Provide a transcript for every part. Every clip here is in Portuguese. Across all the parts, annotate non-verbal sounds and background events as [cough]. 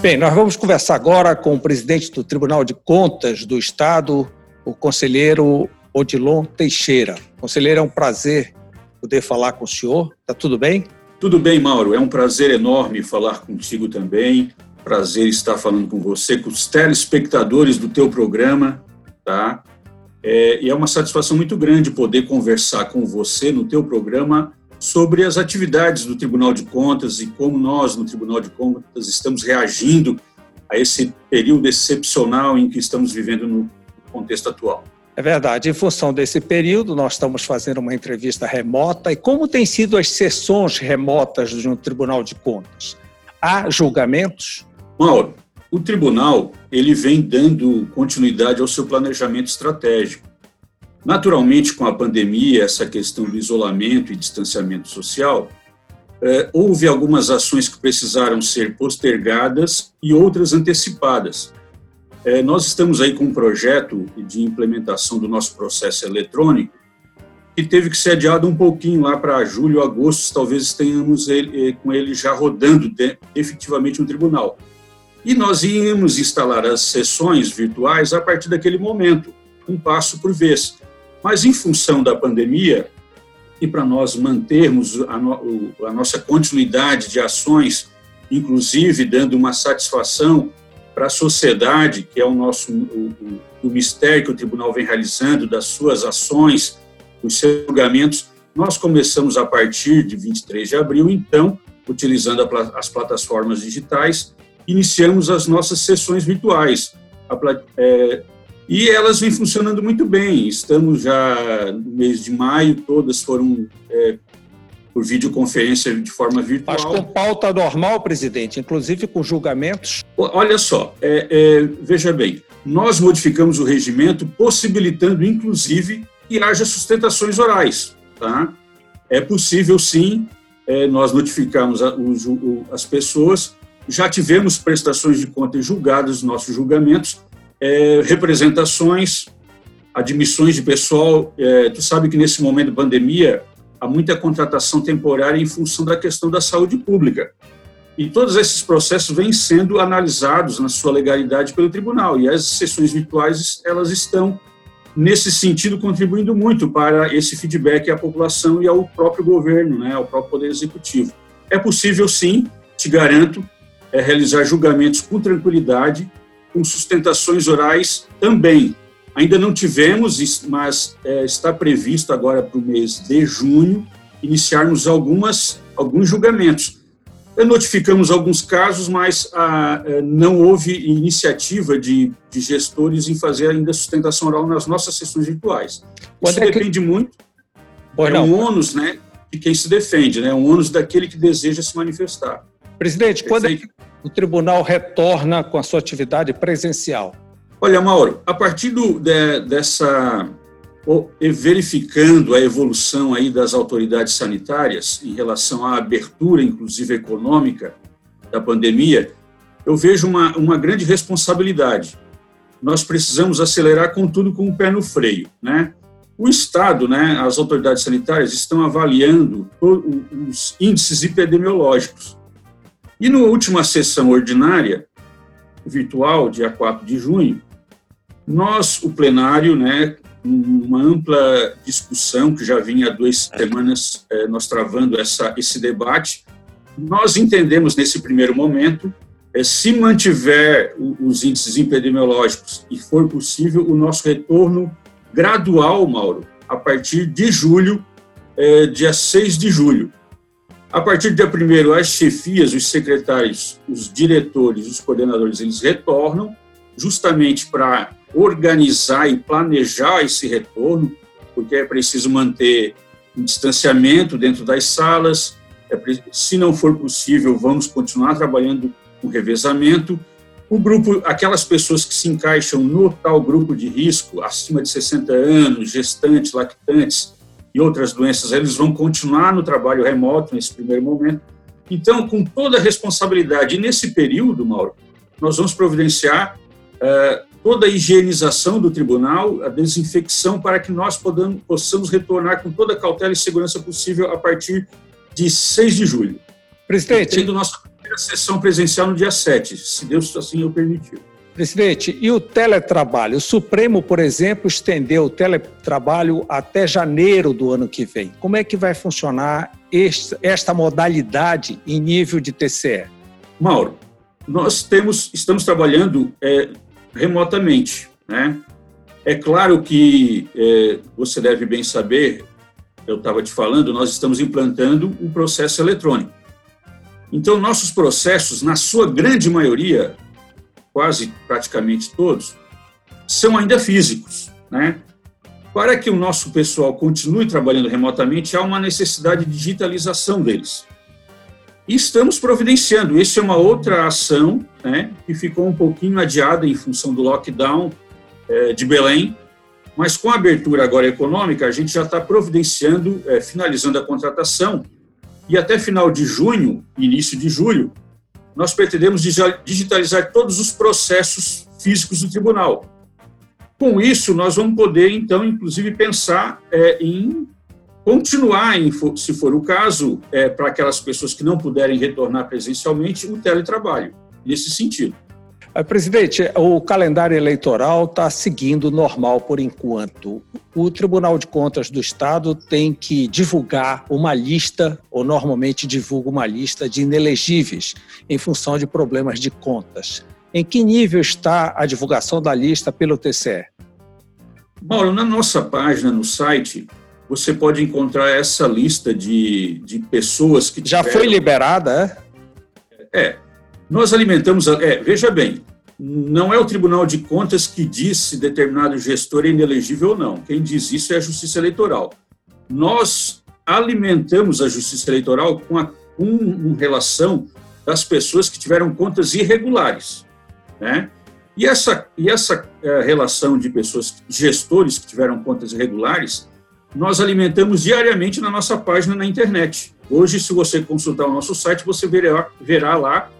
Bem, nós vamos conversar agora com o presidente do Tribunal de Contas do Estado, o conselheiro Odilon Teixeira. Conselheiro, é um prazer poder falar com o senhor. Está tudo bem? Tudo bem, Mauro. É um prazer enorme falar contigo também. Prazer estar falando com você, com os telespectadores do teu programa, tá? É, e é uma satisfação muito grande poder conversar com você no teu programa sobre as atividades do Tribunal de Contas e como nós, no Tribunal de Contas, estamos reagindo a esse período excepcional em que estamos vivendo no contexto atual. É verdade. Em função desse período, nós estamos fazendo uma entrevista remota. E como têm sido as sessões remotas de um Tribunal de Contas? Há julgamentos? Mauro, o tribunal ele vem dando continuidade ao seu planejamento estratégico. Naturalmente, com a pandemia, essa questão do isolamento e distanciamento social, é, houve algumas ações que precisaram ser postergadas e outras antecipadas. É, nós estamos aí com um projeto de implementação do nosso processo eletrônico que teve que ser adiado um pouquinho lá para julho, agosto, talvez tenhamos ele, com ele já rodando de, efetivamente no tribunal. E nós íamos instalar as sessões virtuais a partir daquele momento, um passo por vez. Mas, em função da pandemia, e para nós mantermos a, no, a, nossa continuidade de ações, inclusive dando uma satisfação para a sociedade, que é o nosso o, o, mistério que o tribunal vem realizando, das suas ações, os seus julgamentos, nós começamos a partir de 23 de abril, então, utilizando a, as plataformas digitais, iniciamos as nossas sessões virtuais. A, é, e elas vêm funcionando muito bem. Estamos já no mês de maio, todas foram é, por videoconferência de forma virtual. Mas com pauta normal, presidente, inclusive com julgamentos? Olha só, é, é, veja bem, nós modificamos o regimento possibilitando, inclusive, que haja sustentações orais. Tá? É possível, sim, é, nós notificamos a, o, as pessoas, já tivemos prestações de contas julgadas nos nossos julgamentos, é, representações, admissões de pessoal. É, tu sabe que nesse momento de pandemia há muita contratação temporária em função da questão da saúde pública. E todos esses processos vêm sendo analisados na sua legalidade pelo tribunal. E as sessões virtuais elas estão nesse sentido contribuindo muito para esse feedback à população e ao próprio governo, né, ao próprio poder executivo. É possível, sim, te garanto, é, realizar julgamentos com tranquilidade com sustentações orais também. Ainda não tivemos, mas é, está previsto agora para o mês de junho iniciarmos algumas, alguns julgamentos. Notificamos alguns casos, mas ah, é, não houve iniciativa de, de, gestores em fazer ainda sustentação oral nas nossas sessões virtuais. Isso é depende que... muito. Pois é não. um ônus né, de quem se defende, né, um ônus daquele que deseja se manifestar. Presidente, quando é que o tribunal retorna com a sua atividade presencial? Olha, Mauro, a partir do, de, dessa verificando a evolução aí das autoridades sanitárias em relação à abertura, inclusive econômica, da pandemia, eu vejo uma, uma grande responsabilidade. Nós precisamos acelerar, contudo, com o pé no freio, né? O Estado, né, as autoridades sanitárias estão avaliando os índices epidemiológicos. E na última sessão ordinária, virtual, dia 4 de junho, nós, o plenário, né, uma ampla discussão que já vinha há duas semanas eh, nós travando essa, esse debate, nós entendemos nesse primeiro momento, eh, se mantiver os índices epidemiológicos e for possível, o nosso retorno gradual, Mauro, a partir de julho, eh, dia 6 de julho. A partir do dia 1 as chefias, os secretários, os diretores, os coordenadores, eles retornam justamente para organizar e planejar esse retorno, porque é preciso manter um distanciamento dentro das salas, é, se não for possível, vamos continuar trabalhando com revezamento. O grupo, aquelas pessoas que se encaixam no tal grupo de risco, acima de 60 anos, gestantes, lactantes, e outras doenças, eles vão continuar no trabalho remoto nesse primeiro momento. Então, com toda a responsabilidade, e nesse período, Mauro, nós vamos providenciar uh, toda a higienização do tribunal, a desinfecção, para que nós podamos, possamos retornar com toda a cautela e segurança possível a partir de 6 de julho. Presidente. Tendo nossa primeira sessão presencial no dia 7, se Deus assim o permitir. Presidente, e o teletrabalho? O Supremo, por exemplo, estendeu o teletrabalho até janeiro do ano que vem. Como é que vai funcionar esta modalidade em nível de TCE? Mauro, nós temos, estamos trabalhando é, remotamente. Né? É claro que é, você deve bem saber, eu estava te falando, nós estamos implantando um processo eletrônico. Então, nossos processos, na sua grande maioria, quase praticamente todos, são ainda físicos. Né? Para que o nosso pessoal continue trabalhando remotamente, há uma necessidade de digitalização deles. E estamos providenciando. Isso é uma outra ação né, que ficou um pouquinho adiada em função do lockdown é, de Belém, mas com a abertura agora econômica, a gente já está providenciando, é, finalizando a contratação, e até final de junho, início de julho, nós pretendemos digitalizar todos os processos físicos do tribunal. Com isso, nós vamos poder, então, inclusive, pensar é, em continuar, em, se for o caso, é, para aquelas pessoas que não puderem retornar presencialmente, o teletrabalho, nesse sentido. É, presidente, o calendário eleitoral está seguindo normal por enquanto. O Tribunal de Contas do Estado tem que divulgar uma lista, ou normalmente divulga uma lista de inelegíveis em função de problemas de contas. Em que nível está a divulgação da lista pelo TCE? Mauro, na nossa página no site, você pode encontrar essa lista de, de pessoas que. Já tiveram... foi liberada, é? É, nós alimentamos. É, veja bem, não é o Tribunal de Contas que diz se determinado gestor é inelegível ou não. Quem diz isso é a Justiça Eleitoral. Nós alimentamos a Justiça Eleitoral com, a, com relação das pessoas que tiveram contas irregulares. Né? E essa, e essa é, relação de pessoas, gestores que tiveram contas irregulares, nós alimentamos diariamente na nossa página na internet. Hoje, se você consultar o nosso site, você verá, verá lá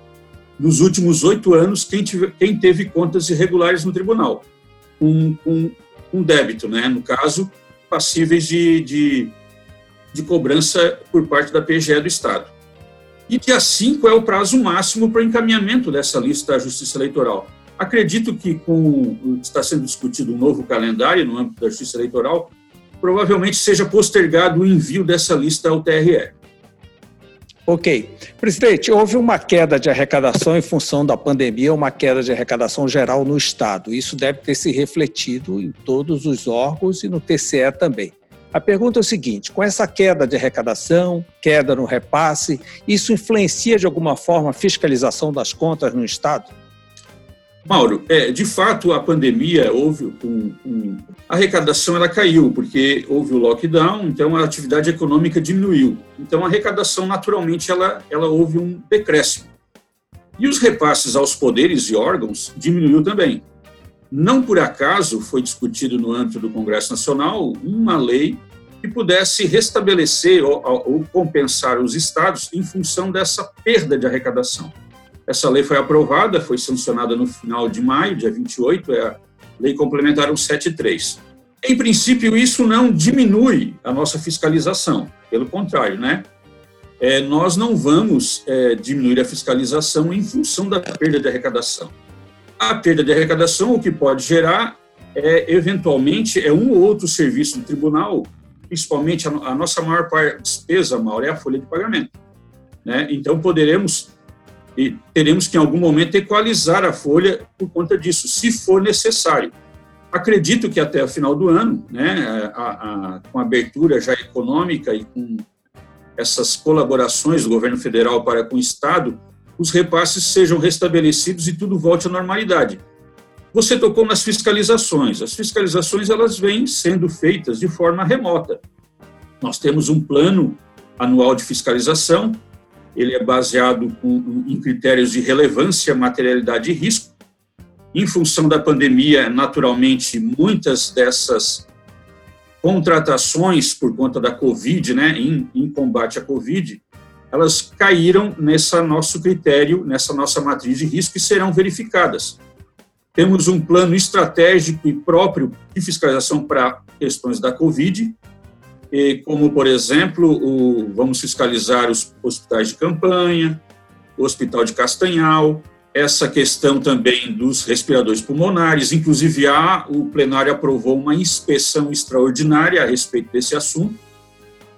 nos últimos oito anos, quem, tive, quem, teve contas irregulares no tribunal, com, com, um débito, né? no caso, passíveis de, de, de, cobrança por parte da PGE do Estado. E dia 5 é o prazo máximo para encaminhamento dessa lista à Justiça Eleitoral. Acredito que com está sendo discutido um novo calendário no âmbito da Justiça Eleitoral, provavelmente seja postergado o envio dessa lista ao TRE. Ok. Presidente, houve uma queda de arrecadação em função da pandemia, uma queda de arrecadação geral no Estado. Isso deve ter se refletido em todos os órgãos e no TCE também. A pergunta é o seguinte: com essa queda de arrecadação, queda no repasse, isso influencia de alguma forma a fiscalização das contas no Estado? Mauro, é, de fato, a pandemia houve um, um, a arrecadação ela caiu porque houve o lockdown, então a atividade econômica diminuiu. Então a arrecadação naturalmente ela ela houve um decréscimo. E os repasses aos poderes e órgãos diminuiu também. Não por acaso foi discutido no âmbito do Congresso Nacional uma lei que pudesse restabelecer ou, ou compensar os estados em função dessa perda de arrecadação. Essa lei foi aprovada, foi sancionada no final de maio, dia 28, é a Lei Complementar 173. Em princípio, isso não diminui a nossa fiscalização, pelo contrário, né? É, nós não vamos é, diminuir a fiscalização em função da perda de arrecadação. A perda de arrecadação, o que pode gerar é, eventualmente, é um ou outro serviço do tribunal, principalmente a, a nossa maior despesa, maior é a folha de pagamento. Né? Então, poderemos e teremos que, em algum momento, equalizar a folha por conta disso, se for necessário. Acredito que até o final do ano, né, a, a, com a abertura já econômica e com essas colaborações do governo federal para com o Estado, os repasses sejam restabelecidos e tudo volte à normalidade. Você tocou nas fiscalizações. As fiscalizações elas vêm sendo feitas de forma remota. Nós temos um plano anual de fiscalização ele é baseado em critérios de relevância, materialidade e risco. Em função da pandemia, naturalmente, muitas dessas contratações por conta da Covid, né, em, em combate à Covid, elas caíram nessa nosso critério, nessa nossa matriz de risco e serão verificadas. Temos um plano estratégico e próprio de fiscalização para questões da Covid, como, por exemplo, o, vamos fiscalizar os hospitais de campanha, o Hospital de Castanhal, essa questão também dos respiradores pulmonares, inclusive a, o plenário aprovou uma inspeção extraordinária a respeito desse assunto,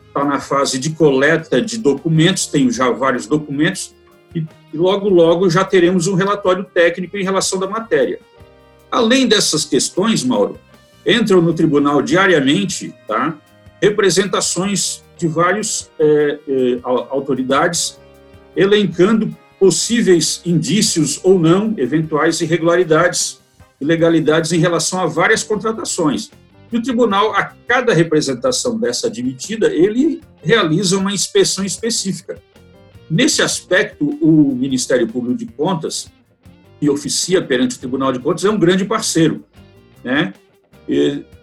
está na fase de coleta de documentos, tenho já vários documentos, e, e logo, logo já teremos um relatório técnico em relação da matéria. Além dessas questões, Mauro, entram no tribunal diariamente tá, representações de várias é, é, autoridades elencando possíveis indícios ou não, eventuais irregularidades, ilegalidades em relação a várias contratações. E o tribunal, a cada representação dessa admitida, ele realiza uma inspeção específica. Nesse aspecto, o Ministério Público de Contas, que oficia perante o Tribunal de Contas, é um grande parceiro. Né?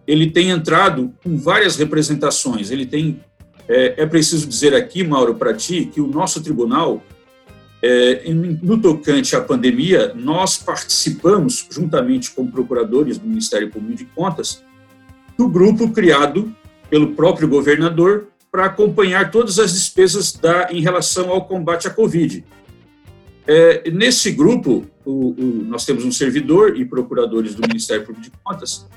Ele tem entrado com várias representações. Ele tem. É, é preciso dizer aqui, Mauro, para ti, que o nosso tribunal é, no tocante à pandemia, nós participamos, juntamente com procuradores do Ministério Público de Contas, do grupo criado pelo próprio governador para acompanhar todas as despesas da, em relação ao combate à Covid. É, nesse grupo, o, o, nós temos um servidor e procuradores do Ministério Público de Contas.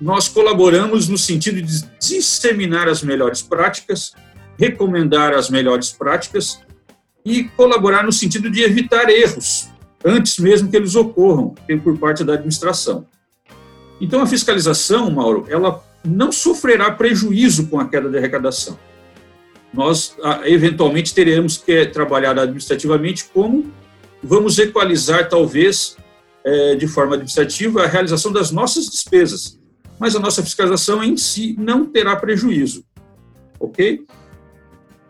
Nós colaboramos no sentido de disseminar as melhores práticas, recomendar as melhores práticas e colaborar no sentido de evitar erros antes mesmo que eles ocorram por parte da administração. Então, a fiscalização, Mauro, ela não sofrerá prejuízo com a queda de arrecadação. Nós, eventualmente, teremos que trabalhar administrativamente como vamos equalizar, talvez, é, de forma administrativa, a realização das nossas despesas. Mas a nossa fiscalização em si não terá prejuízo. Ok?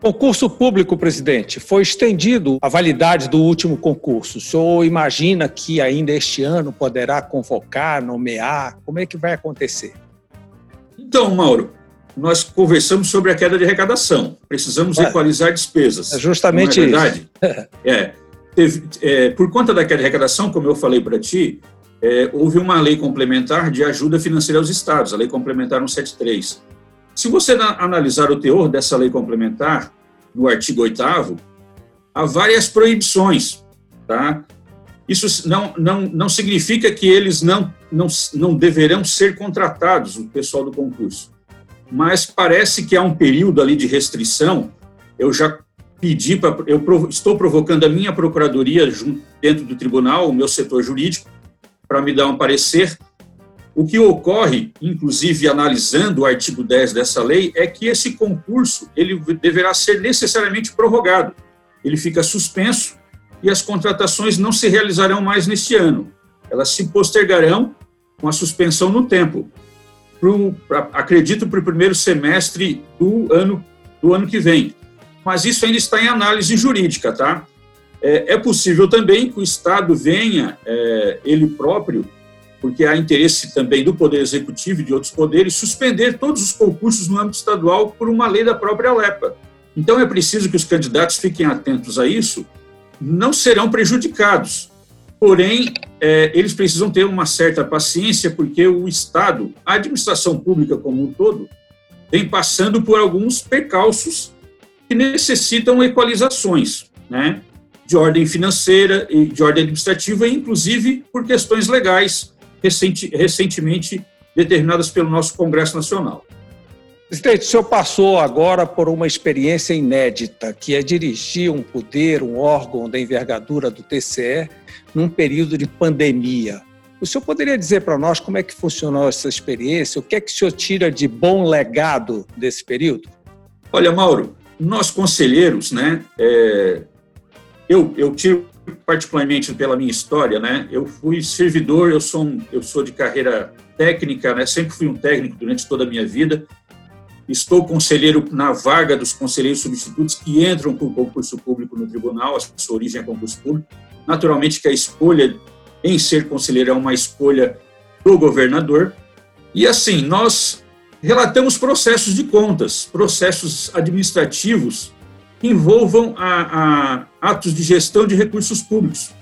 Concurso público, presidente, foi estendido a validade do último concurso. O senhor imagina que ainda este ano poderá convocar, nomear? Como é que vai acontecer? Então, Mauro, nós conversamos sobre a queda de arrecadação. Precisamos é, equalizar despesas. É justamente não é verdade? isso. [laughs] é, teve, é, por conta da queda de arrecadação, como eu falei para ti, é, houve uma lei complementar de ajuda financeira aos estados, a lei complementar 173 se você analisar o teor dessa lei complementar, no artigo 8 há várias proibições, tá? Isso não, não, não significa que eles não, não, não deverão ser contratados, o pessoal do concurso. Mas parece que há um período ali de restrição. Eu já pedi para. Eu estou provocando a minha procuradoria dentro do tribunal, o meu setor jurídico, para me dar um parecer o que ocorre, inclusive analisando o artigo 10 dessa lei, é que esse concurso ele deverá ser necessariamente prorrogado. Ele fica suspenso e as contratações não se realizarão mais neste ano. Elas se postergarão com a suspensão no tempo. Pro, pra, acredito para o primeiro semestre do ano, do ano que vem. Mas isso ainda está em análise jurídica, tá? É, é possível também que o Estado venha, é, ele próprio, porque há interesse também do Poder Executivo e de outros poderes, suspender todos os concursos no âmbito estadual por uma lei da própria LEPA. Então é preciso que os candidatos fiquem atentos a isso, não serão prejudicados. Porém, é, eles precisam ter uma certa paciência, porque o Estado, a administração pública como um todo, vem passando por alguns percalços que necessitam equalizações, né? De ordem financeira e de ordem administrativa, inclusive por questões legais, recenti, recentemente determinadas pelo nosso Congresso Nacional. Presidente, o senhor passou agora por uma experiência inédita, que é dirigir um poder, um órgão da envergadura do TCE num período de pandemia. O senhor poderia dizer para nós como é que funcionou essa experiência? O que é que o senhor tira de bom legado desse período? Olha, Mauro, nós conselheiros, né, é, eu, eu tiro particularmente pela minha história, né? Eu fui servidor, eu sou um, eu sou de carreira técnica, né? Sempre fui um técnico durante toda a minha vida. Estou conselheiro na vaga dos conselheiros substitutos que entram com concurso público no tribunal, a sua origem é concurso público. Naturalmente que a escolha em ser conselheiro é uma escolha do governador. E assim, nós relatamos processos de contas, processos administrativos envolvam a, a atos de gestão de recursos públicos,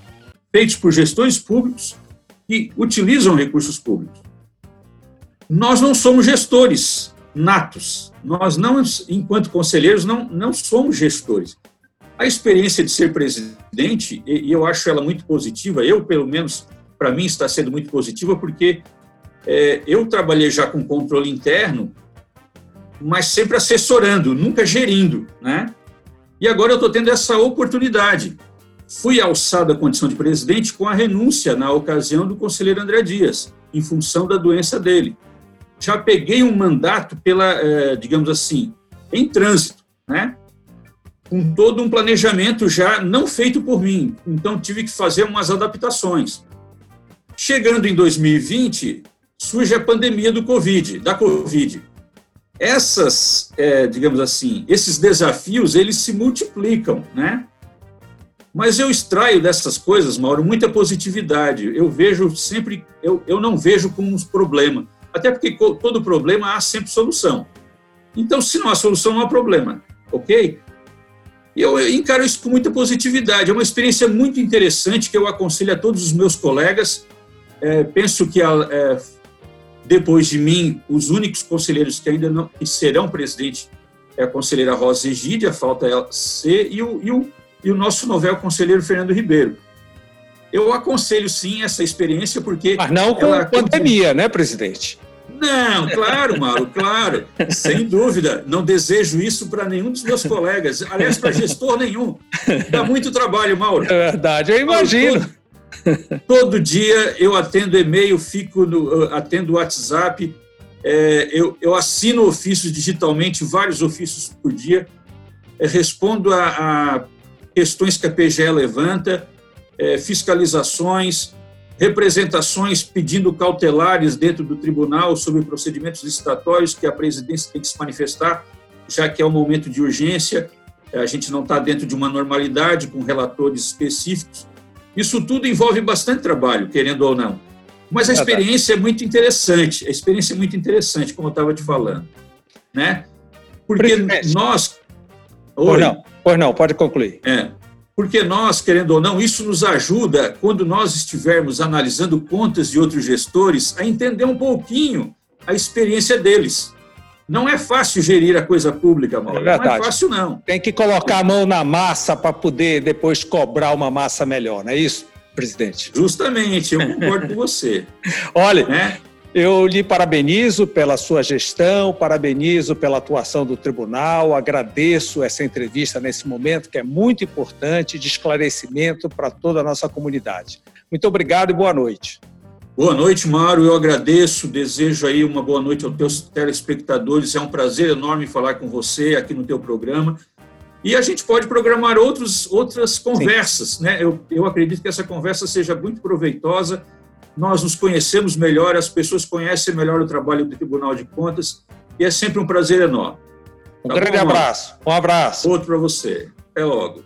feitos por gestores públicos que utilizam recursos públicos. Nós não somos gestores natos, nós não, enquanto conselheiros, não, não somos gestores. A experiência de ser presidente, e eu acho ela muito positiva, eu, pelo menos, para mim, está sendo muito positiva, porque é, eu trabalhei já com controle interno, mas sempre assessorando, nunca gerindo, né? E agora eu estou tendo essa oportunidade. Fui alçado à condição de presidente com a renúncia na ocasião do conselheiro André Dias, em função da doença dele. Já peguei um mandato pela, é, digamos assim, em trânsito, né? com todo um planejamento já não feito por mim. Então, tive que fazer umas adaptações. Chegando em 2020, surge a pandemia do Covid, da Covid. Essas, é, digamos assim, esses desafios, eles se multiplicam, né? Mas eu extraio dessas coisas, Mauro, muita positividade. Eu vejo sempre, eu, eu não vejo como um problema. Até porque todo problema há sempre solução. Então, se não há solução, não há problema, ok? E eu encaro isso com muita positividade. É uma experiência muito interessante que eu aconselho a todos os meus colegas. É, penso que é, depois de mim, os únicos conselheiros que ainda não que serão presidente é a conselheira Rosa Egídia, falta ela ser, e o, e o, e o nosso novel conselheiro Fernando Ribeiro. Eu aconselho sim essa experiência porque. Mas não com ela, pandemia, né, presidente? Não, claro, Mauro, claro, sem dúvida. Não desejo isso para nenhum dos meus colegas, aliás, para gestor nenhum. Dá muito trabalho, Mauro. É verdade, eu imagino. Mauro, todo, [laughs] todo, dia eu atendo e-mail, fico no, atendo WhatsApp, é, eu, eu, assino ofícios digitalmente, vários ofícios por dia, é, respondo a, a, questões que a PGE levanta, é, fiscalizações, representações pedindo cautelares dentro do tribunal sobre procedimentos licitatórios que a presidência tem que se manifestar, já que é um momento de urgência, a gente não está dentro de uma normalidade com relatores específicos. Isso tudo envolve bastante trabalho, querendo ou não. Mas a experiência é muito interessante, a experiência é muito interessante, como eu estava te falando. Né? Porque nós. Oi. Pois não, pois não, pode concluir. É, porque nós, querendo ou não, isso nos ajuda, quando nós estivermos analisando contas de outros gestores, a entender um pouquinho a experiência deles. Não é fácil gerir a coisa pública, Mauro. É verdade. Não é fácil, não. Tem que colocar a mão na massa para poder depois cobrar uma massa melhor, não é isso, presidente? Justamente, eu concordo com você. [laughs] Olha, é? Eu lhe parabenizo pela sua gestão, parabenizo pela atuação do tribunal, agradeço essa entrevista nesse momento, que é muito importante, de esclarecimento para toda a nossa comunidade. Muito obrigado e boa noite. Boa noite, Mário. Eu agradeço, desejo aí uma boa noite aos teus telespectadores. É um prazer enorme falar com você aqui no teu programa. E a gente pode programar outros, outras conversas, Sim. né? Eu, eu acredito que essa conversa seja muito proveitosa nós nos conhecemos melhor, as pessoas conhecem melhor o trabalho do Tribunal de Contas e é sempre um prazer enorme. Um tá grande bom, abraço. Um abraço. Outro para você. Até logo.